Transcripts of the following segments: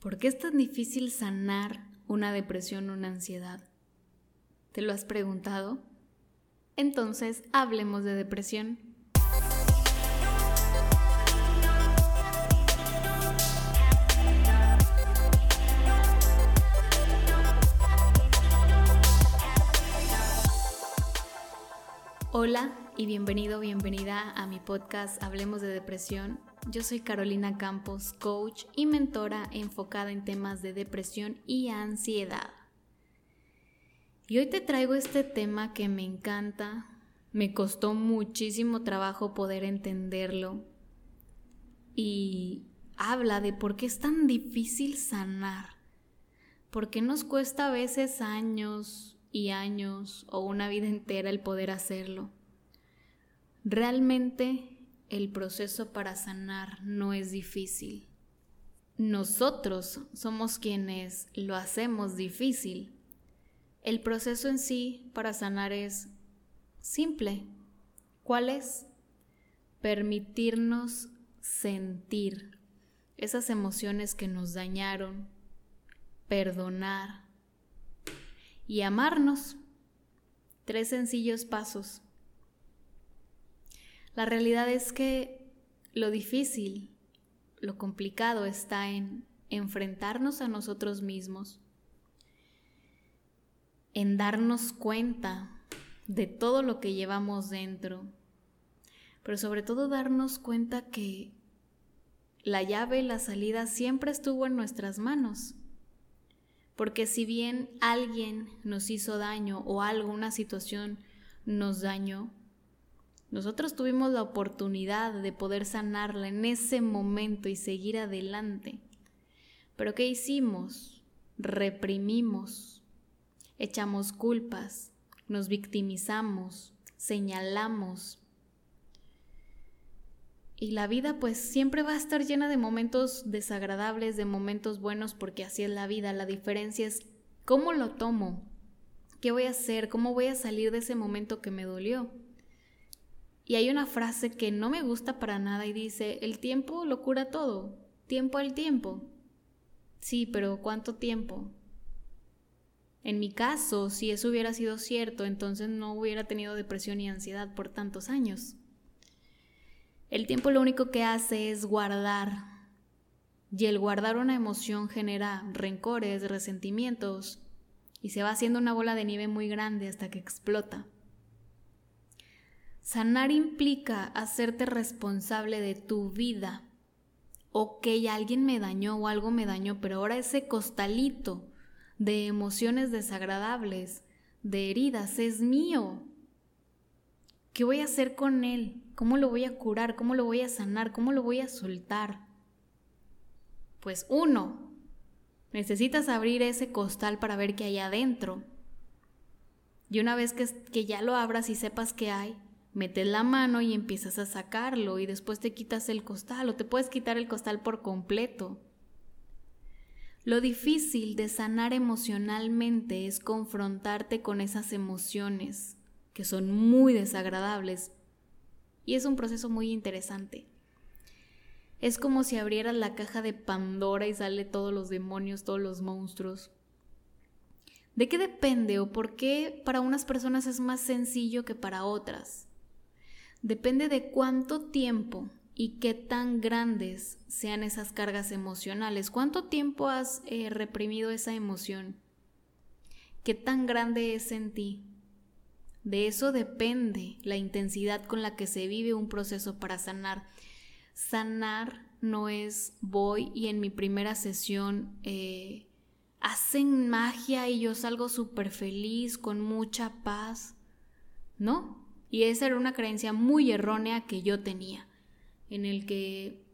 ¿Por qué es tan difícil sanar una depresión una ansiedad? ¿Te lo has preguntado? Entonces, hablemos de depresión. Hola y bienvenido, bienvenida a mi podcast Hablemos de Depresión. Yo soy Carolina Campos, coach y mentora enfocada en temas de depresión y ansiedad. Y hoy te traigo este tema que me encanta, me costó muchísimo trabajo poder entenderlo y habla de por qué es tan difícil sanar, por qué nos cuesta a veces años y años o una vida entera el poder hacerlo. Realmente el proceso para sanar no es difícil. Nosotros somos quienes lo hacemos difícil. El proceso en sí para sanar es simple. ¿Cuál es? Permitirnos sentir esas emociones que nos dañaron, perdonar y amarnos. Tres sencillos pasos. La realidad es que lo difícil, lo complicado está en enfrentarnos a nosotros mismos, en darnos cuenta de todo lo que llevamos dentro, pero sobre todo darnos cuenta que la llave la salida siempre estuvo en nuestras manos. Porque si bien alguien nos hizo daño o algo, una situación nos dañó, nosotros tuvimos la oportunidad de poder sanarla en ese momento y seguir adelante. Pero ¿qué hicimos? Reprimimos, echamos culpas, nos victimizamos, señalamos. Y la vida pues siempre va a estar llena de momentos desagradables, de momentos buenos, porque así es la vida. La diferencia es cómo lo tomo, qué voy a hacer, cómo voy a salir de ese momento que me dolió. Y hay una frase que no me gusta para nada y dice, el tiempo lo cura todo, tiempo al tiempo. Sí, pero ¿cuánto tiempo? En mi caso, si eso hubiera sido cierto, entonces no hubiera tenido depresión y ansiedad por tantos años. El tiempo lo único que hace es guardar. Y el guardar una emoción genera rencores, resentimientos, y se va haciendo una bola de nieve muy grande hasta que explota. Sanar implica hacerte responsable de tu vida. Ok, alguien me dañó o algo me dañó, pero ahora ese costalito de emociones desagradables, de heridas, es mío. ¿Qué voy a hacer con él? ¿Cómo lo voy a curar? ¿Cómo lo voy a sanar? ¿Cómo lo voy a soltar? Pues uno, necesitas abrir ese costal para ver qué hay adentro. Y una vez que, que ya lo abras y sepas qué hay, metes la mano y empiezas a sacarlo y después te quitas el costal o te puedes quitar el costal por completo. Lo difícil de sanar emocionalmente es confrontarte con esas emociones que son muy desagradables y es un proceso muy interesante. Es como si abrieras la caja de Pandora y sale todos los demonios, todos los monstruos. ¿De qué depende o por qué para unas personas es más sencillo que para otras? Depende de cuánto tiempo y qué tan grandes sean esas cargas emocionales. ¿Cuánto tiempo has eh, reprimido esa emoción? ¿Qué tan grande es en ti? De eso depende la intensidad con la que se vive un proceso para sanar. Sanar no es voy y en mi primera sesión eh, hacen magia y yo salgo súper feliz, con mucha paz. No, y esa era una creencia muy errónea que yo tenía, en el que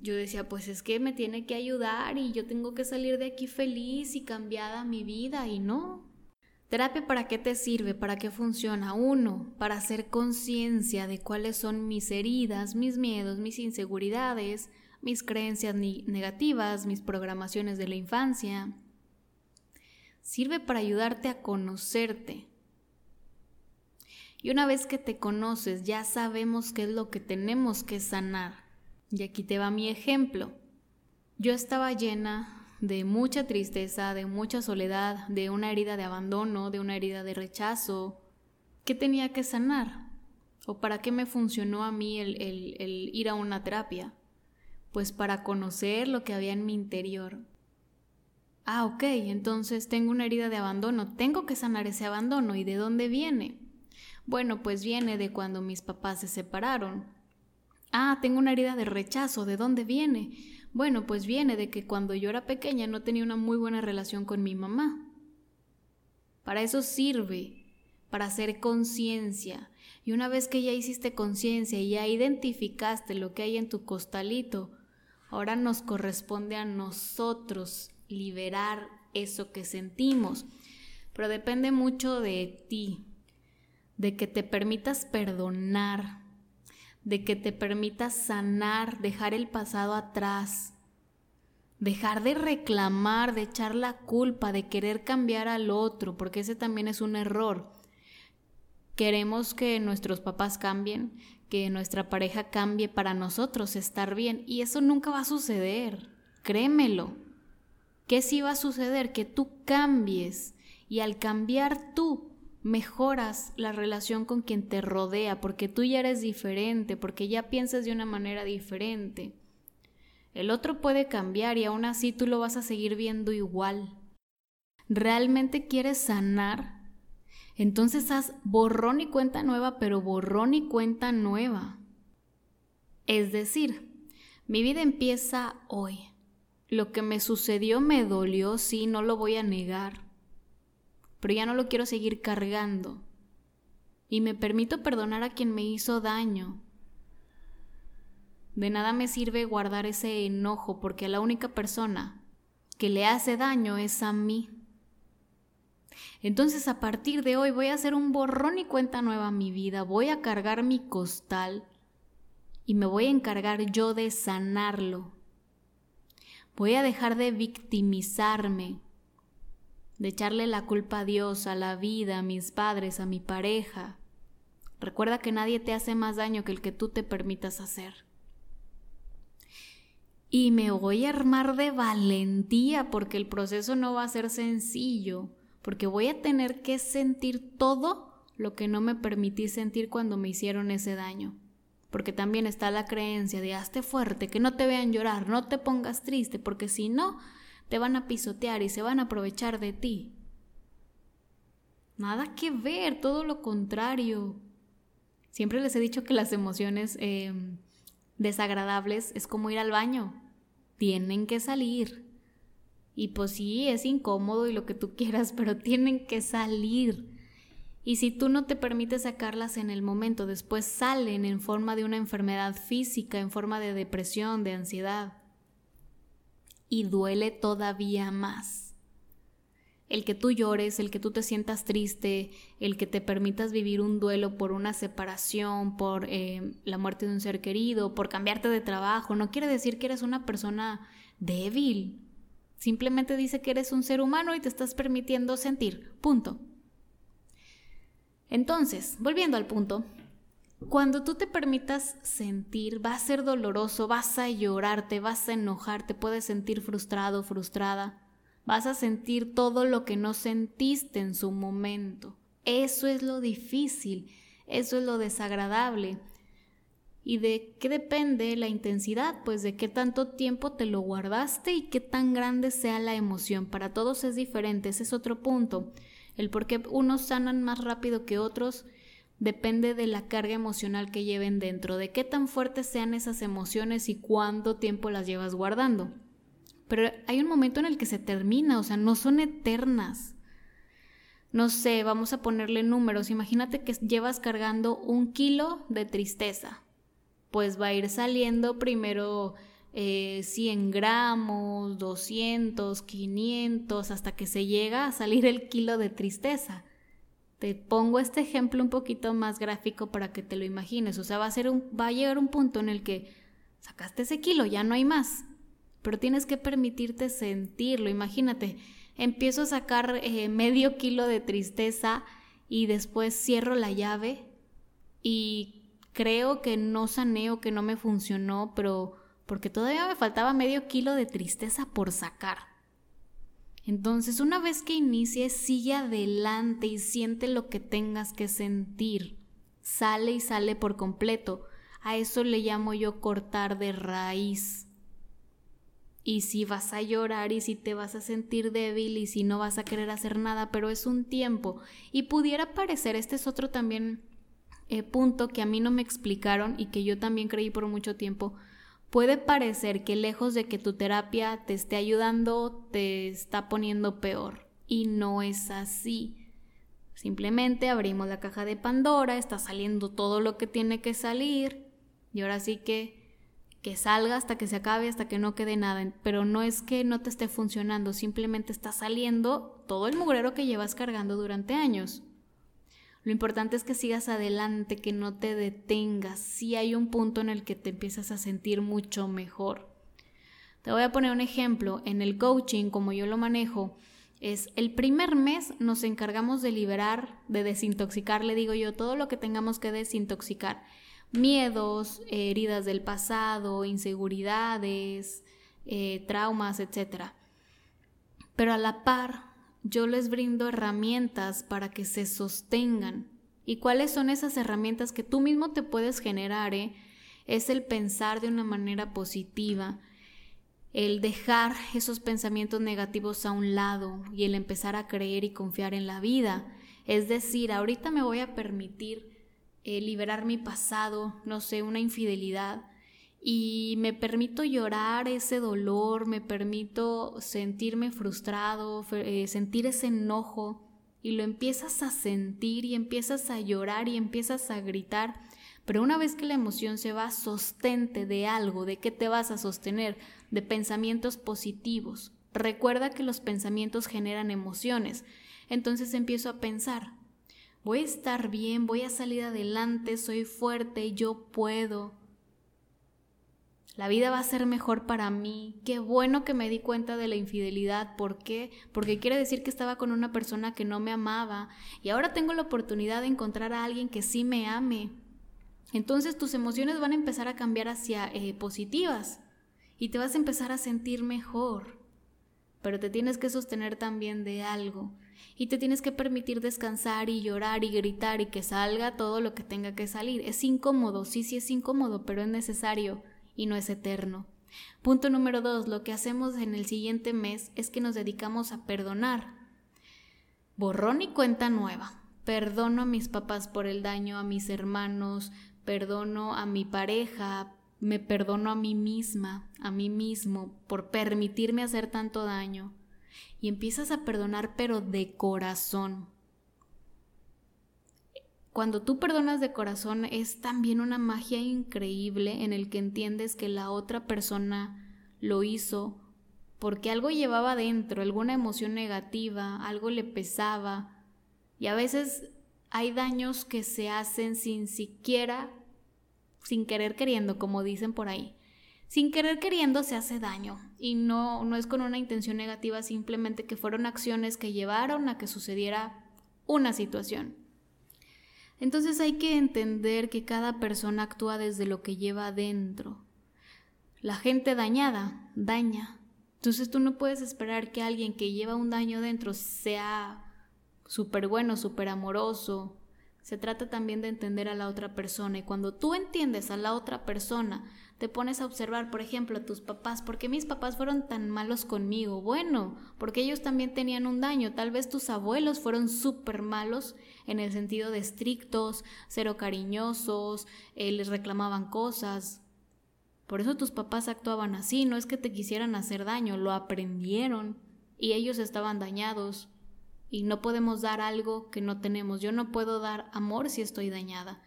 yo decía, pues es que me tiene que ayudar y yo tengo que salir de aquí feliz y cambiada mi vida y no. Terapia para qué te sirve, para qué funciona. Uno, para hacer conciencia de cuáles son mis heridas, mis miedos, mis inseguridades, mis creencias negativas, mis programaciones de la infancia. Sirve para ayudarte a conocerte, y una vez que te conoces, ya sabemos qué es lo que tenemos que sanar. Y aquí te va mi ejemplo. Yo estaba llena de mucha tristeza, de mucha soledad, de una herida de abandono, de una herida de rechazo. ¿Qué tenía que sanar? ¿O para qué me funcionó a mí el, el ir a una terapia? Pues para conocer lo que había en mi interior. Ah, ok, entonces tengo una herida de abandono, tengo que sanar ese abandono. ¿Y de dónde viene? Bueno, pues viene de cuando mis papás se separaron. Ah, tengo una herida de rechazo, ¿de dónde viene? Bueno, pues viene de que cuando yo era pequeña no tenía una muy buena relación con mi mamá. Para eso sirve, para hacer conciencia. Y una vez que ya hiciste conciencia y ya identificaste lo que hay en tu costalito, ahora nos corresponde a nosotros liberar eso que sentimos. Pero depende mucho de ti, de que te permitas perdonar, de que te permitas sanar, dejar el pasado atrás, dejar de reclamar, de echar la culpa, de querer cambiar al otro, porque ese también es un error. Queremos que nuestros papás cambien, que nuestra pareja cambie para nosotros estar bien, y eso nunca va a suceder, créemelo. ¿Qué sí va a suceder? Que tú cambies, y al cambiar tú, mejoras la relación con quien te rodea, porque tú ya eres diferente, porque ya piensas de una manera diferente. El otro puede cambiar y aún así tú lo vas a seguir viendo igual. ¿Realmente quieres sanar? Entonces haz borrón y cuenta nueva, pero borrón y cuenta nueva. Es decir, mi vida empieza hoy. Lo que me sucedió me dolió, sí, no lo voy a negar pero ya no lo quiero seguir cargando. Y me permito perdonar a quien me hizo daño. De nada me sirve guardar ese enojo porque la única persona que le hace daño es a mí. Entonces a partir de hoy voy a hacer un borrón y cuenta nueva a mi vida, voy a cargar mi costal y me voy a encargar yo de sanarlo. Voy a dejar de victimizarme, de echarle la culpa a Dios, a la vida, a mis padres, a mi pareja. Recuerda que nadie te hace más daño que el que tú te permitas hacer. Y me voy a armar de valentía porque el proceso no va a ser sencillo, porque voy a tener que sentir todo lo que no me permití sentir cuando me hicieron ese daño. Porque también está la creencia de hazte fuerte, que no te vean llorar, no te pongas triste, porque si no, te van a pisotear y se van a aprovechar de ti. Nada que ver, todo lo contrario. Siempre les he dicho que las emociones em, desagradables es como ir al baño. Tienen que salir. Y pues sí, es incómodo y lo que tú quieras, pero tienen que salir. Y si tú no te permites sacarlas en el momento, después salen en forma de una enfermedad física, en forma de depresión, de ansiedad y duele todavía más. El que tú llores, el que tú te sientas triste, el que te permitas vivir un duelo por una separación, por eh, la muerte de un ser querido, por cambiarte de trabajo, no quiere decir que eres una persona débil. Simplemente dice que eres un ser humano y te estás permitiendo sentir. Punto. Entonces, volviendo al punto, cuando tú te permitas sentir, va a ser doloroso, vas a llorarte, vas a enojarte, puedes sentir frustrado, frustrada, vas a sentir todo lo que no sentiste en su momento. Eso es lo difícil, eso es lo desagradable. ¿Y de qué depende la intensidad? Pues de qué tanto tiempo te lo guardaste y qué tan grande sea la emoción. Para todos es diferente, ese es otro punto. El por qué unos sanan más rápido que otros depende de la carga emocional que lleven dentro, de qué tan fuertes sean esas emociones y cuánto tiempo las llevas guardando. Pero hay un momento en el que se termina, o sea, no son eternas. No sé, vamos a ponerle números. Imagínate que llevas cargando un kilo de tristeza. Pues va a ir saliendo primero 100 eh, gramos, 200, 500, hasta que se llega a salir el kilo de tristeza. Te pongo este ejemplo un poquito más gráfico para que te lo imagines. O sea, va a, un, llegar un punto en el que sacaste ese kilo, ya no hay más. Pero tienes que permitirte sentirlo. Imagínate, empiezo a sacar eh, medio kilo de tristeza y después cierro la llave y creo que no sané o que no me funcionó, pero porque todavía me faltaba medio kilo de tristeza por sacar. Entonces, una vez que inicies, sigue adelante y siente lo que tengas que sentir. Sale y sale por completo. A eso le llamo yo cortar de raíz. Y si vas a llorar y si te vas a sentir débil y si no vas a querer hacer nada, pero es un tiempo. Y pudiera parecer, este es otro también eh, punto que a mí no me explicaron y que yo también creí por mucho tiempo, puede parecer que lejos de que tu terapia te esté ayudando, te está poniendo peor. Y no es así. Simplemente abrimos la caja de Pandora, está saliendo todo lo que tiene que salir. Y ahora sí que que salga hasta que se acabe, hasta que no quede nada. Pero no es que no te esté funcionando, simplemente está saliendo todo el mugrero que llevas cargando durante años. Lo importante es que sigas adelante, que no te detengas. Si hay un punto en el que te empiezas a sentir mucho mejor. Te voy a poner un ejemplo. En el coaching, como yo lo manejo, es el primer mes nos encargamos de liberar, de desintoxicar, le digo yo, todo lo que tengamos que desintoxicar. Miedos, heridas del pasado, inseguridades, eh, traumas, etc. Pero a la par yo les brindo herramientas para que se sostengan. ¿Y cuáles son esas herramientas que tú mismo te puedes generar? Eh? Es el pensar de una manera positiva, el dejar esos pensamientos negativos a un lado y el empezar a creer y confiar en la vida. Es decir, ahorita me voy a permitir eh, liberar mi pasado, no sé, una infidelidad, y me permito llorar ese dolor, me permito sentirme frustrado, eh, sentir ese enojo y lo empiezas a sentir y empiezas a llorar y empiezas a gritar, pero una vez que la emoción se va, sostente de algo, ¿de qué te vas a sostener? De pensamientos positivos. Recuerda que los pensamientos generan emociones. Entonces empiezo a pensar, voy a estar bien, voy a salir adelante, soy fuerte, yo puedo, la vida va a ser mejor para mí. Qué bueno que me di cuenta de la infidelidad. ¿Por qué? Porque quiere decir que estaba con una persona que no me amaba y ahora tengo la oportunidad de encontrar a alguien que sí me ame. Entonces tus emociones van a empezar a cambiar hacia eh, positivas y te vas a empezar a sentir mejor. Pero te tienes que sostener también de algo y te tienes que permitir descansar y llorar y gritar y que salga todo lo que tenga que salir. Es incómodo, sí, sí es incómodo, pero es necesario y no es eterno. Punto número dos, lo que hacemos en el siguiente mes es que nos dedicamos a perdonar. Borrón y cuenta nueva. Perdono a mis papás por el daño, a mis hermanos, perdono a mi pareja, me perdono a mí misma, a mí mismo, por permitirme hacer tanto daño. Y empiezas a perdonar pero de corazón. Cuando tú perdonas de corazón es también una magia increíble en el que entiendes que la otra persona lo hizo porque algo llevaba dentro, alguna emoción negativa, algo le pesaba. Y a veces hay daños que se hacen sin siquiera, sin querer queriendo, como dicen por ahí. Sin querer queriendo se hace daño y no, no es con una intención negativa, simplemente que fueron acciones que llevaron a que sucediera una situación. Entonces hay que entender que cada persona actúa desde lo que lleva adentro. La gente dañada daña. Entonces tú no puedes esperar que alguien que lleva un daño dentro sea súper bueno, súper amoroso. Se trata también de entender a la otra persona y cuando tú entiendes a la otra persona, te pones a observar, por ejemplo, a tus papás, ¿por qué mis papás fueron tan malos conmigo? Bueno, porque ellos también tenían un daño, tal vez tus abuelos fueron súper malos en el sentido de estrictos, cero cariñosos, eh, les reclamaban cosas. Por eso tus papás actuaban así, no es que te quisieran hacer daño, lo aprendieron y ellos estaban dañados. Y no podemos dar algo que no tenemos. Yo no puedo dar amor si estoy dañada.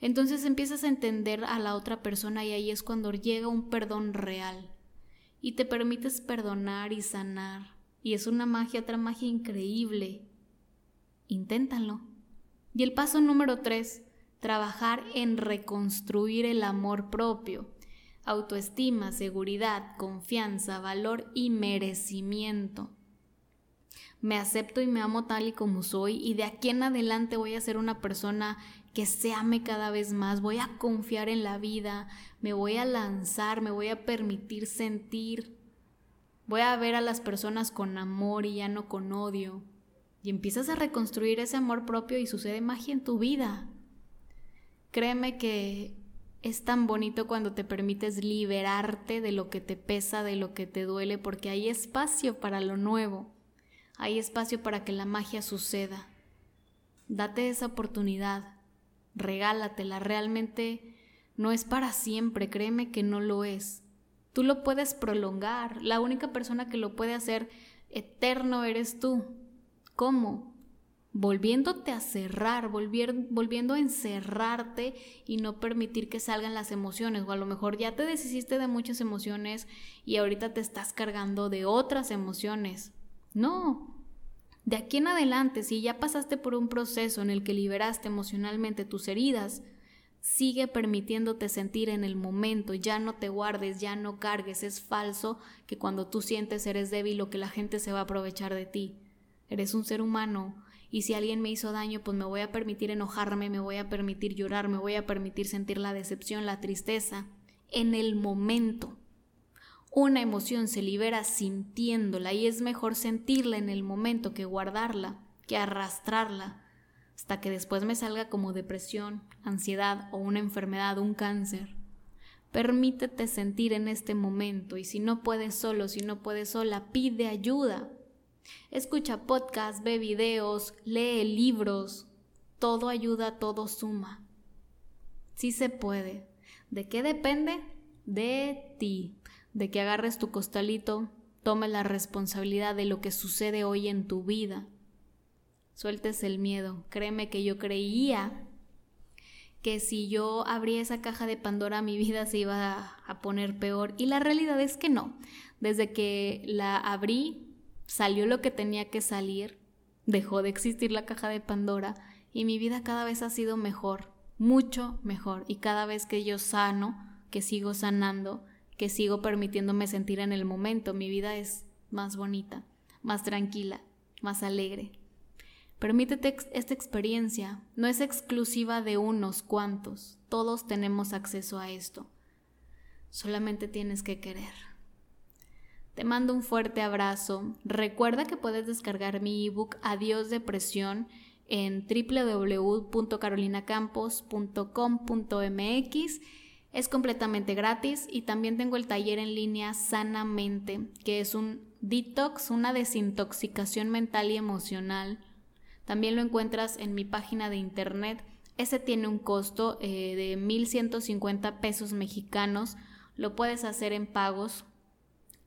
Entonces empiezas a entender a la otra persona y ahí es cuando llega un perdón real y te permites perdonar y sanar. Y es una magia, otra magia increíble. Inténtalo. Y el paso número tres, trabajar en reconstruir el amor propio. Autoestima, seguridad, confianza, valor y merecimiento. Me acepto y me amo tal y como soy y de aquí en adelante voy a ser una persona que se ame cada vez más, voy a confiar en la vida, me voy a lanzar, me voy a permitir sentir. Voy a ver a las personas con amor y ya no con odio. Y empiezas a reconstruir ese amor propio y sucede magia en tu vida. Créeme que es tan bonito cuando te permites liberarte de lo que te pesa, de lo que te duele, porque hay espacio para lo nuevo. Hay espacio para que la magia suceda. Date esa oportunidad. Regálatela. Realmente no es para siempre. Créeme que no lo es. Tú lo puedes prolongar. La única persona que lo puede hacer eterno eres tú. ¿Cómo? Volviéndote a cerrar, volviendo a encerrarte y no permitir que salgan las emociones. O a lo mejor ya te deshiciste de muchas emociones y ahorita te estás cargando de otras emociones. No. De aquí en adelante, si ya pasaste por un proceso en el que liberaste emocionalmente tus heridas, Sigue permitiéndote sentir en el momento, ya no te guardes, ya no cargues. Es falso que cuando tú sientes eres débil o que la gente se va a aprovechar de ti. Eres un ser humano y si alguien me hizo daño, pues me voy a permitir enojarme, me voy a permitir llorar, me voy a permitir sentir la decepción, la tristeza, en el momento. Una emoción se libera sintiéndola y es mejor sentirla en el momento que guardarla, que arrastrarla hasta que después me salga como depresión, ansiedad o una enfermedad, un cáncer. Permítete sentir en este momento y si no puedes solo, si no puedes sola, pide ayuda. Escucha podcasts, ve videos, lee libros. Todo ayuda, todo suma. Sí se puede. ¿De qué depende? De ti. De que agarres tu costalito, tome la responsabilidad de lo que sucede hoy en tu vida. Sueltes el miedo. Créeme que yo creía que si yo abría esa caja de Pandora mi vida se iba a, poner peor. Y la realidad es que no. Desde que la abrí salió lo que tenía que salir, dejó de existir la caja de Pandora. Y mi vida cada vez ha sido mejor, mucho mejor. Y cada vez que yo sano, que sigo sanando, que sigo permitiéndome sentir en el momento, mi vida es más bonita, más tranquila, más alegre. Permítete esta experiencia, no es exclusiva de unos cuantos, todos tenemos acceso a esto. Solamente tienes que querer. Te mando un fuerte abrazo. Recuerda que puedes descargar mi ebook Adiós Depresión en www.carolinacampos.com.mx. Es completamente gratis y también tengo el taller en línea Sanamente, que es un detox, una desintoxicación mental y emocional también lo encuentras en mi página de internet. Ese tiene un costo eh, de 1.150 pesos mexicanos. Lo puedes hacer en pagos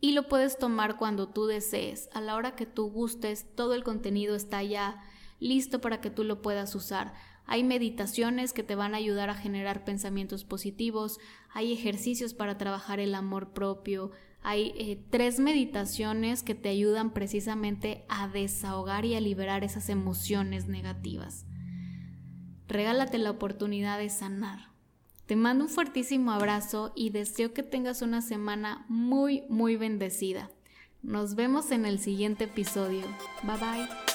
y lo puedes tomar cuando tú desees. A la hora que tú gustes, todo el contenido está ya listo para que tú lo puedas usar. Hay meditaciones que te van a ayudar a generar pensamientos positivos, hay ejercicios para trabajar el amor propio, hay eh, tres meditaciones que te ayudan precisamente a desahogar y a liberar esas emociones negativas. Regálate la oportunidad de sanar. Te mando un fuertísimo abrazo y deseo que tengas una semana muy, muy bendecida. Nos vemos en el siguiente episodio. Bye bye.